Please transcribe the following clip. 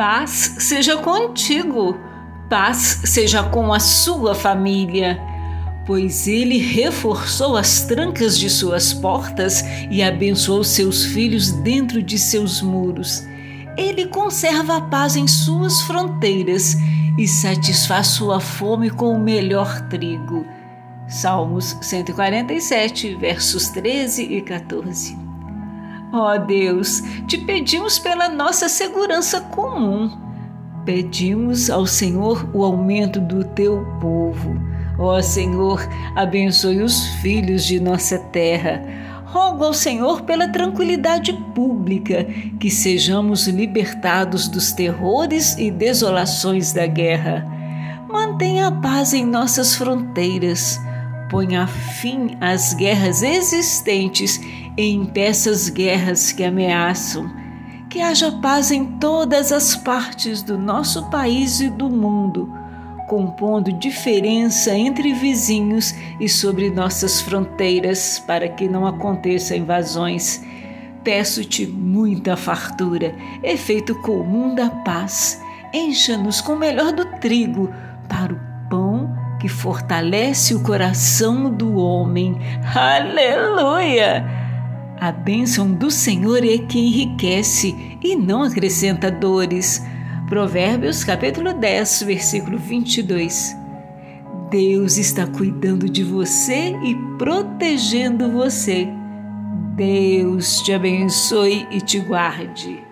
Paz seja contigo, paz seja com a sua família, pois ele reforçou as trancas de suas portas e abençoou seus filhos dentro de seus muros. Ele conserva a paz em suas fronteiras e satisfaz sua fome com o melhor trigo. Salmos 147, versos 13 e 14. Ó oh Deus, te pedimos pela nossa segurança comum. Pedimos ao Senhor o aumento do teu povo. Ó oh Senhor, abençoe os filhos de nossa terra. Rogo ao Senhor pela tranquilidade pública, que sejamos libertados dos terrores e desolações da guerra. Mantenha a paz em nossas fronteiras ponha fim às guerras existentes e impeça as guerras que ameaçam. Que haja paz em todas as partes do nosso país e do mundo, compondo diferença entre vizinhos e sobre nossas fronteiras, para que não aconteçam invasões. Peço-te muita fartura, efeito comum da paz. Encha-nos com o melhor do trigo para o que fortalece o coração do homem. Aleluia! A bênção do Senhor é que enriquece e não acrescenta dores. Provérbios capítulo 10, versículo 22. Deus está cuidando de você e protegendo você. Deus te abençoe e te guarde.